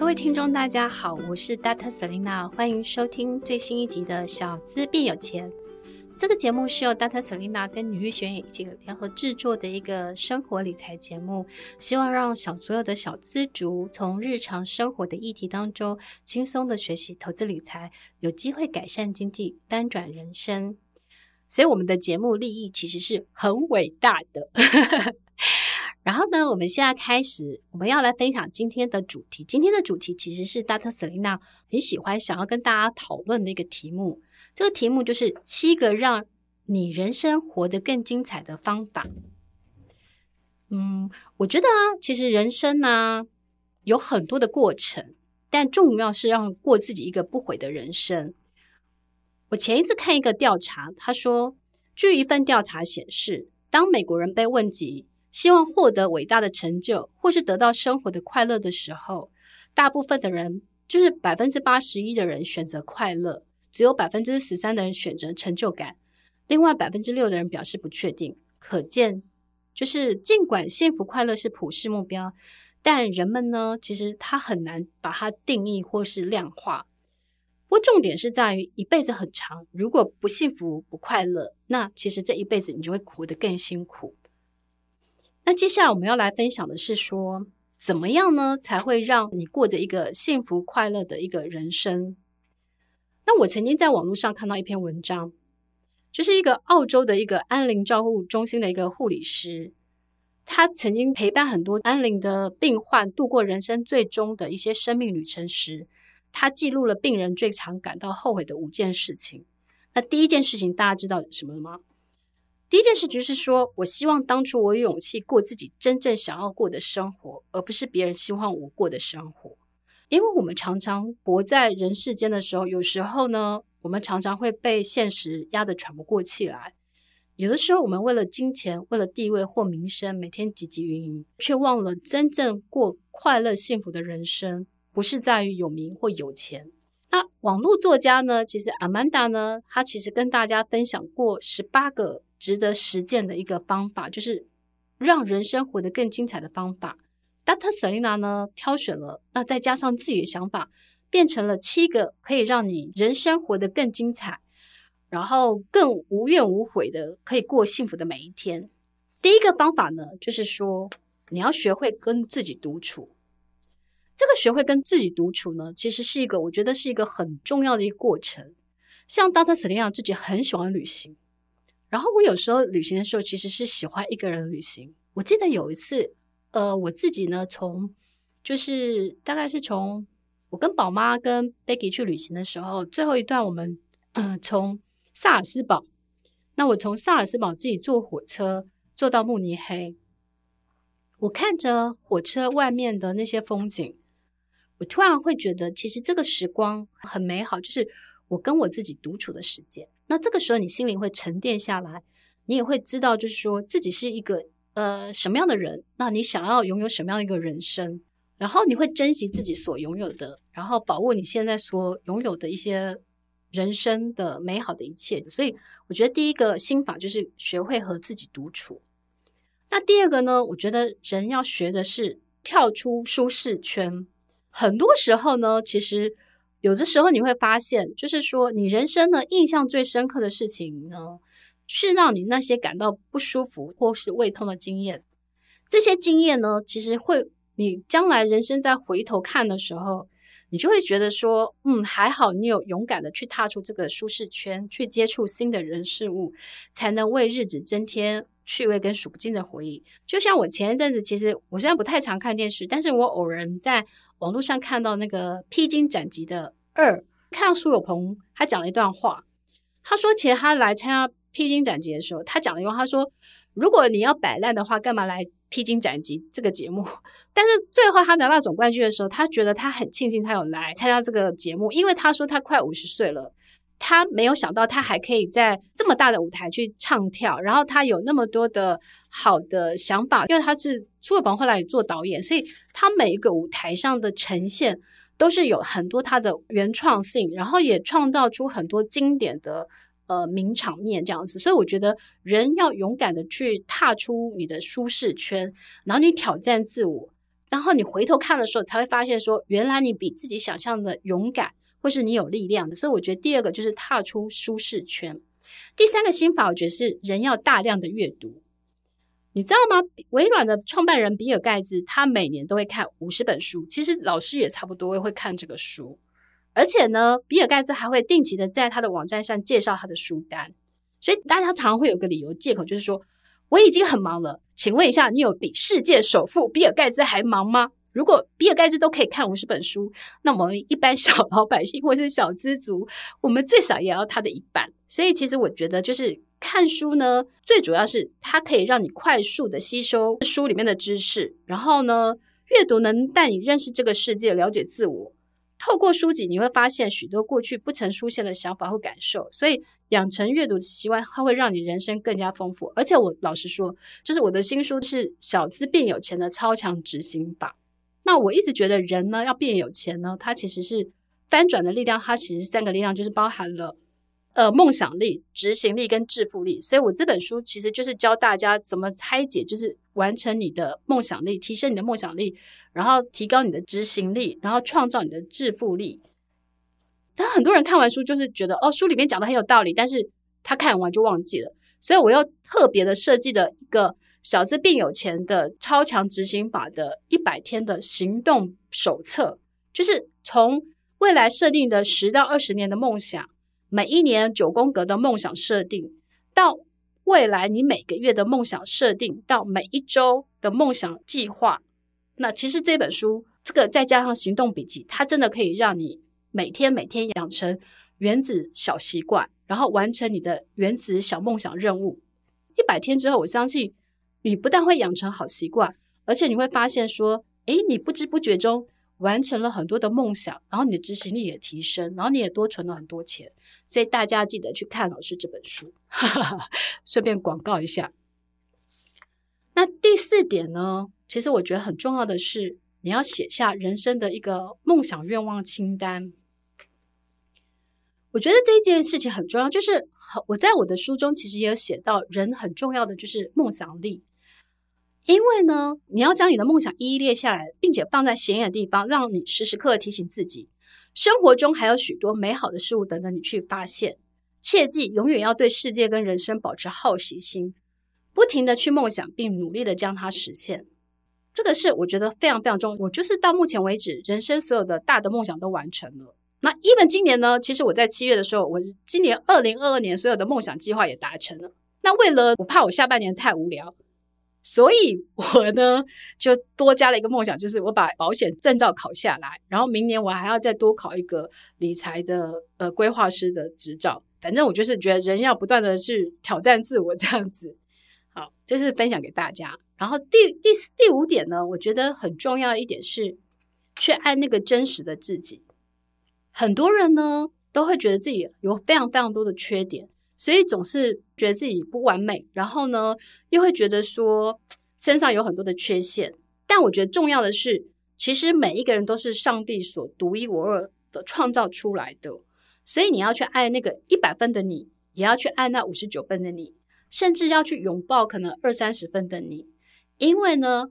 各位听众，大家好，我是 Data Selina，欢迎收听最新一集的《小资变有钱》。这个节目是由 Data Selina 跟女力学院一起联合制作的一个生活理财节目，希望让小所有的小资族从日常生活的议题当中轻松的学习投资理财，有机会改善经济，翻转人生。所以我们的节目立意其实是很伟大的。然后呢，我们现在开始，我们要来分享今天的主题。今天的主题其实是 Dr. Selena 很喜欢想要跟大家讨论的一个题目。这个题目就是七个让你人生活得更精彩的方法。嗯，我觉得啊，其实人生呢，有很多的过程，但重要是让过自己一个不悔的人生。我前一次看一个调查，他说，据一份调查显示，当美国人被问及希望获得伟大的成就，或是得到生活的快乐的时候，大部分的人就是百分之八十一的人选择快乐，只有百分之十三的人选择成就感，另外百分之六的人表示不确定。可见，就是尽管幸福快乐是普世目标，但人们呢，其实他很难把它定义或是量化。不过重点是在于一辈子很长，如果不幸福不快乐，那其实这一辈子你就会活得更辛苦。那接下来我们要来分享的是说，怎么样呢才会让你过着一个幸福快乐的一个人生？那我曾经在网络上看到一篇文章，就是一个澳洲的一个安宁照护中心的一个护理师，他曾经陪伴很多安宁的病患度过人生最终的一些生命旅程时，他记录了病人最常感到后悔的五件事情。那第一件事情，大家知道什么吗？第一件事就是说，我希望当初我有勇气过自己真正想要过的生活，而不是别人希望我过的生活。因为我们常常活在人世间的时候，有时候呢，我们常常会被现实压得喘不过气来。有的时候，我们为了金钱、为了地位或名声，每天汲汲营营，却忘了真正过快乐幸福的人生，不是在于有名或有钱。那网络作家呢，其实 Amanda 呢，她其实跟大家分享过十八个。值得实践的一个方法，就是让人生活得更精彩的方法。Dr. Selena 呢，挑选了，那再加上自己的想法，变成了七个可以让你人生活得更精彩，然后更无怨无悔的可以过幸福的每一天。第一个方法呢，就是说你要学会跟自己独处。这个学会跟自己独处呢，其实是一个我觉得是一个很重要的一个过程。像 Dr. Selena 自己很喜欢旅行。然后我有时候旅行的时候，其实是喜欢一个人旅行。我记得有一次，呃，我自己呢，从就是大概是从我跟宝妈跟 Becky 去旅行的时候，最后一段我们、从萨尔斯堡，那我从萨尔斯堡自己坐火车坐到慕尼黑，我看着火车外面的那些风景，我突然会觉得，其实这个时光很美好，就是我跟我自己独处的时间。那这个时候，你心里会沉淀下来，你也会知道，就是说自己是一个呃什么样的人，那你想要拥有什么样的一个人生，然后你会珍惜自己所拥有的，然后把握你现在所拥有的一些人生的美好的一切。所以，我觉得第一个心法就是学会和自己独处。那第二个呢，我觉得人要学的是跳出舒适圈。很多时候呢，其实。有的时候你会发现，就是说你人生呢印象最深刻的事情呢，是让你那些感到不舒服或是胃痛的经验。这些经验呢，其实会你将来人生再回头看的时候，你就会觉得说，嗯，还好你有勇敢的去踏出这个舒适圈，去接触新的人事物，才能为日子增添趣味跟数不尽的回忆。就像我前一阵子，其实我现在不太常看电视，但是我偶然在。网络上看到那个《披荆斩棘》的二，看到苏有朋他讲了一段话，他说：“其实他来参加《披荆斩棘》的时候，他讲了一句话，他说：如果你要摆烂的话，干嘛来《披荆斩棘》这个节目？但是最后他拿到总冠军的时候，他觉得他很庆幸他有来参加这个节目，因为他说他快五十岁了，他没有想到他还可以在这么大的舞台去唱跳，然后他有那么多的好的想法，因为他是。”苏有朋后来也做导演，所以他每一个舞台上的呈现都是有很多他的原创性，然后也创造出很多经典的呃名场面这样子。所以我觉得人要勇敢的去踏出你的舒适圈，然后你挑战自我，然后你回头看的时候，才会发现说，原来你比自己想象的勇敢，或是你有力量的。所以我觉得第二个就是踏出舒适圈。第三个心法，我觉得是人要大量的阅读。你知道吗？微软的创办人比尔盖茨，他每年都会看五十本书。其实老师也差不多也会看这个书。而且呢，比尔盖茨还会定期的在他的网站上介绍他的书单。所以大家常常会有个理由借口，就是说我已经很忙了。请问一下，你有比世界首富比尔盖茨还忙吗？如果比尔盖茨都可以看五十本书，那我们一般小老百姓 或是小资族，我们最少也要他的一半。所以，其实我觉得，就是看书呢，最主要是它可以让你快速的吸收书里面的知识，然后呢，阅读能带你认识这个世界，了解自我。透过书籍，你会发现许多过去不曾出现的想法和感受。所以，养成阅读的习惯，它会让你人生更加丰富。而且，我老实说，就是我的新书是《小资变有钱的超强执行法》。那我一直觉得，人呢要变有钱呢，它其实是翻转的力量。它其实三个力量就是包含了呃梦想力、执行力跟致富力。所以我这本书其实就是教大家怎么拆解，就是完成你的梦想力，提升你的梦想力。然后提高你的执行力，然后创造你的致富力。但很多人看完书就是觉得哦，书里面讲的很有道理，但是他看完就忘记了。所以我又特别的设计了一个小资变有钱的超强执行法的一百天的行动手册，就是从未来设定的十到二十年的梦想，每一年九宫格的梦想设定，到未来你每个月的梦想设定，到每一周的梦想计划。那其实这本书，这个再加上行动笔记，它真的可以让你每天每天养成原子小习惯，然后完成你的原子小梦想任务。一百天之后，我相信你不但会养成好习惯，而且你会发现说，诶，你不知不觉中完成了很多的梦想，然后你的执行力也提升，然后你也多存了很多钱。所以大家记得去看老师这本书，顺便广告一下。那第四点呢？其实我觉得很重要的是，你要写下人生的一个梦想愿望清单。我觉得这一件事情很重要，就是我在我的书中其实也有写到，人很重要的就是梦想力。因为呢，你要将你的梦想一一列下来，并且放在显眼的地方，让你时时刻刻提醒自己，生活中还有许多美好的事物等着你去发现。切记，永远要对世界跟人生保持好奇心，不停地去梦想，并努力地将它实现。这个是我觉得非常非常重要。我就是到目前为止，人生所有的大的梦想都完成了。那 even 今年呢？其实我在七月的时候，我今年二零二二年所有的梦想计划也达成了。那为了我怕我下半年太无聊，所以 我呢就多加了一个梦想，就是我把保险证照考下来。然后明年我还要再多考一个理财的呃规划师的执照。反正我就是觉得人要不断的去挑战自我，这样子。好，这是分享给大家。然后第第四第五点呢，我觉得很重要一点是，去爱那个真实的自己。很多人呢都会觉得自己有非常非常多的缺点，所以总是觉得自己不完美，然后呢又会觉得说身上有很多的缺陷。但我觉得重要的是，其实每一个人都是上帝所独一无二的创造出来的，所以你要去爱那个一百分的你，也要去爱那五十九分的你，甚至要去拥抱可能二三十分的你。因为呢，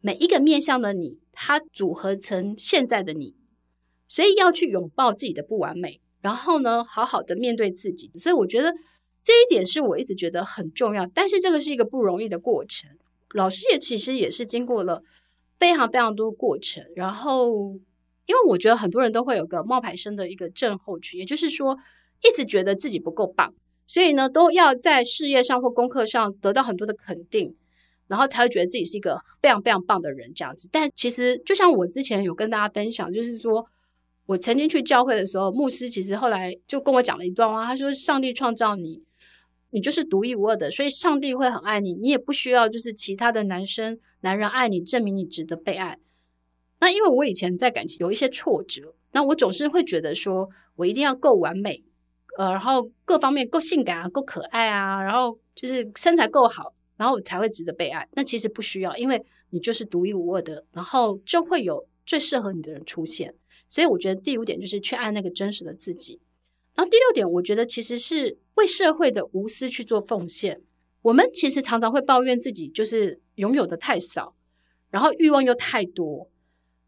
每一个面向的你，它组合成现在的你，所以要去拥抱自己的不完美，然后呢，好好的面对自己。所以我觉得这一点是我一直觉得很重要，但是这个是一个不容易的过程。老师也其实也是经过了非常非常多过程，然后因为我觉得很多人都会有个冒牌生的一个症候群，也就是说，一直觉得自己不够棒，所以呢，都要在事业上或功课上得到很多的肯定。然后才会觉得自己是一个非常非常棒的人，这样子。但其实就像我之前有跟大家分享，就是说我曾经去教会的时候，牧师其实后来就跟我讲了一段话，他说：“上帝创造你，你就是独一无二的，所以上帝会很爱你，你也不需要就是其他的男生男人爱你，证明你值得被爱。”那因为我以前在感情有一些挫折，那我总是会觉得说我一定要够完美，呃，然后各方面够性感啊，够可爱啊，然后就是身材够好。然后才会值得被爱。那其实不需要，因为你就是独一无二的，然后就会有最适合你的人出现。所以我觉得第五点就是去爱那个真实的自己。然后第六点，我觉得其实是为社会的无私去做奉献。我们其实常常会抱怨自己就是拥有的太少，然后欲望又太多，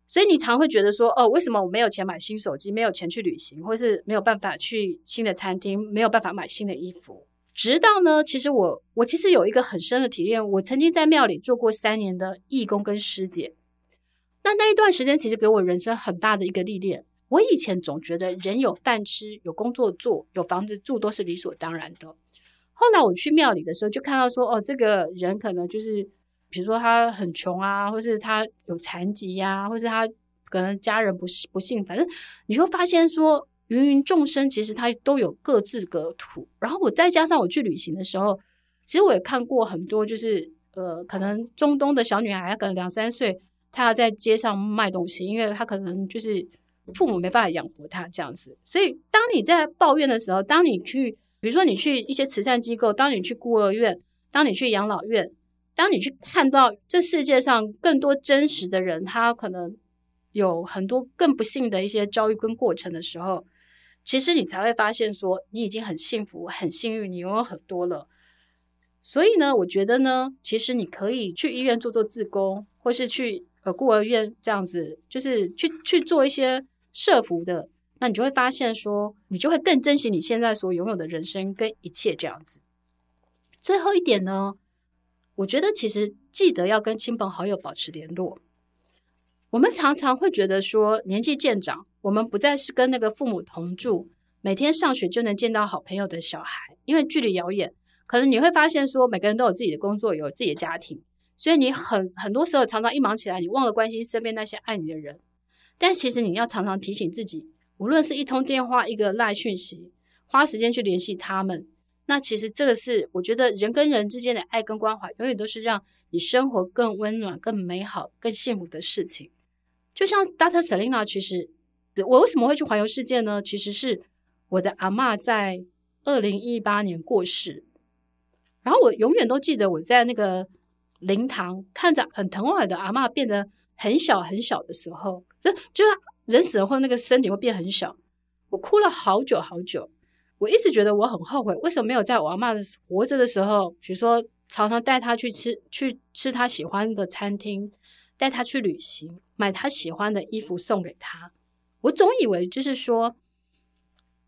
所以你常会觉得说，哦，为什么我没有钱买新手机，没有钱去旅行，或是没有办法去新的餐厅，没有办法买新的衣服？直到呢，其实我我其实有一个很深的体验，我曾经在庙里做过三年的义工跟师姐，那那一段时间其实给我人生很大的一个历练。我以前总觉得人有饭吃、有工作做、有房子住都是理所当然的。后来我去庙里的时候，就看到说，哦，这个人可能就是。比如说他很穷啊，或是他有残疾呀、或是他可能家人不不幸，反正你就会发现说，芸芸众生其实他都有各自各土。然后我再加上我去旅行的时候，其实我也看过很多，就是呃，可能中东的小女孩，可能两三岁，她要在街上卖东西，因为她可能就是父母没办法养活他这样子。所以当你在抱怨的时候，当你去，比如说你去一些慈善机构，当你去孤儿院，当你去养老院。当你去看到这世界上更多真实的人，他可能有很多更不幸的一些遭遇跟过程的时候，其实你才会发现说，你已经很幸福、很幸运，你拥有很多了。所以呢，我觉得呢，其实你可以去医院做做志工，或是去呃孤儿院这样子，就是去去做一些设伏的，那你就会发现说，你就会更珍惜你现在所拥有的人生跟一切这样子。最后一点呢，我觉得其实记得要跟亲朋好友保持联络。我们常常会觉得说，年纪渐长，我们不再是跟那个父母同住，每天上学就能见到好朋友的小孩，因为距离遥远，可能你会发现说，每个人都有自己的工作，有自己的家庭，所以你很很多时候常常一忙起来，你忘了关心身边那些爱你的人。但其实你要常常提醒自己，无论是一通电话、一个赖讯息，花时间去联系他们。那其实这个是我觉得人跟人之间的爱跟关怀，永远都是让你生活更温暖、更美好、更幸福的事情。就像 Dr. Selina，其实我为什么会去环游世界呢？其实是我的阿嬷在二零一八年过世，然后我永远都记得我在那个灵堂看着很疼爱的阿嬷变得很小很小的时候，就就是人死了后那个身体会变很小，我哭了好久好久。我一直觉得我很后悔，为什么没有在我阿嬷活着的时候，比如说常常带她去吃去吃她喜欢的餐厅，带她去旅行，买她喜欢的衣服送给她。我总以为就是说，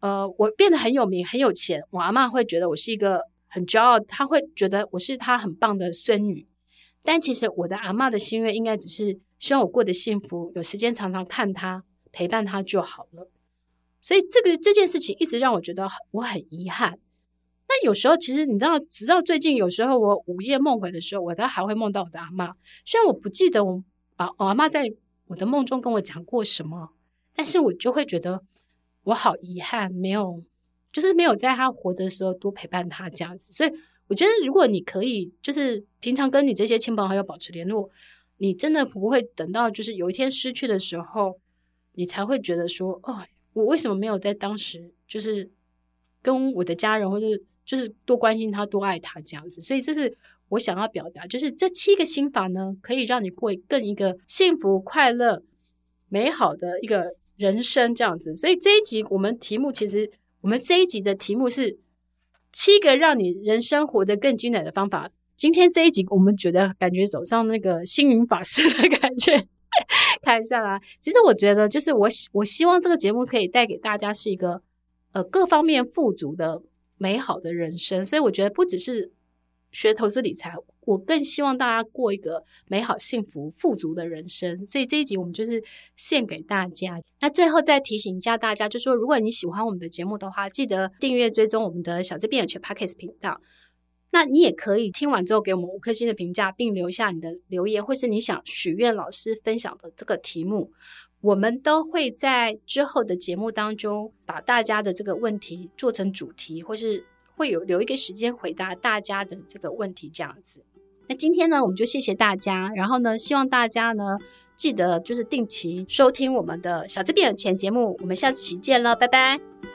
呃，我变得很有名很有钱，我阿嬷会觉得我是一个很骄傲，她会觉得我是她很棒的孙女。但其实我的阿嬷的心愿应该只是希望我过得幸福，有时间常常看他，陪伴他就好了。所以这个这件事情一直让我觉得我很遗憾。那有时候其实你知道，直到最近有时候我午夜梦回的时候，我都还会梦到我的阿嬷。虽然我不记得我啊我阿妈在我的梦中跟我讲过什么，但是我就会觉得我好遗憾，没有就是没有在她活着的时候多陪伴她这样子。所以我觉得，如果你可以就是平常跟你这些亲朋好友保持联络，你真的不会等到就是有一天失去的时候，你才会觉得说哦。我为什么没有在当时就是跟我的家人，或者就是多关心他、多爱他这样子？所以这是我想要表达，就是这七个心法呢，可以让你过更一个幸福、快乐、美好的一个人生这样子。所以这一集我们题目其实，我们这一集的题目是七个让你人生活得更精彩的方法。今天这一集我们觉得感觉走上那个星云法师的感觉。看一下啦，其实我觉得，就是我我希望这个节目可以带给大家是一个呃各方面富足的美好的人生，所以我觉得不只是学投资理财，我更希望大家过一个美好、幸福、富足的人生。所以这一集我们就是献给大家。那最后再提醒一下大家，就是说如果你喜欢我们的节目的话，记得订阅追踪我们的小资变有钱 Podcast 频道。那你也可以听完之后给我们五颗星的评价，并留下你的留言，或是你想许愿老师分享的这个题目，我们都会在之后的节目当中把大家的这个问题做成主题，或是会有留一个时间回答大家的这个问题这样子。那今天呢，我们就谢谢大家，然后呢，希望大家呢记得就是定期收听我们的小资变有钱节目，我们下期见了，拜拜。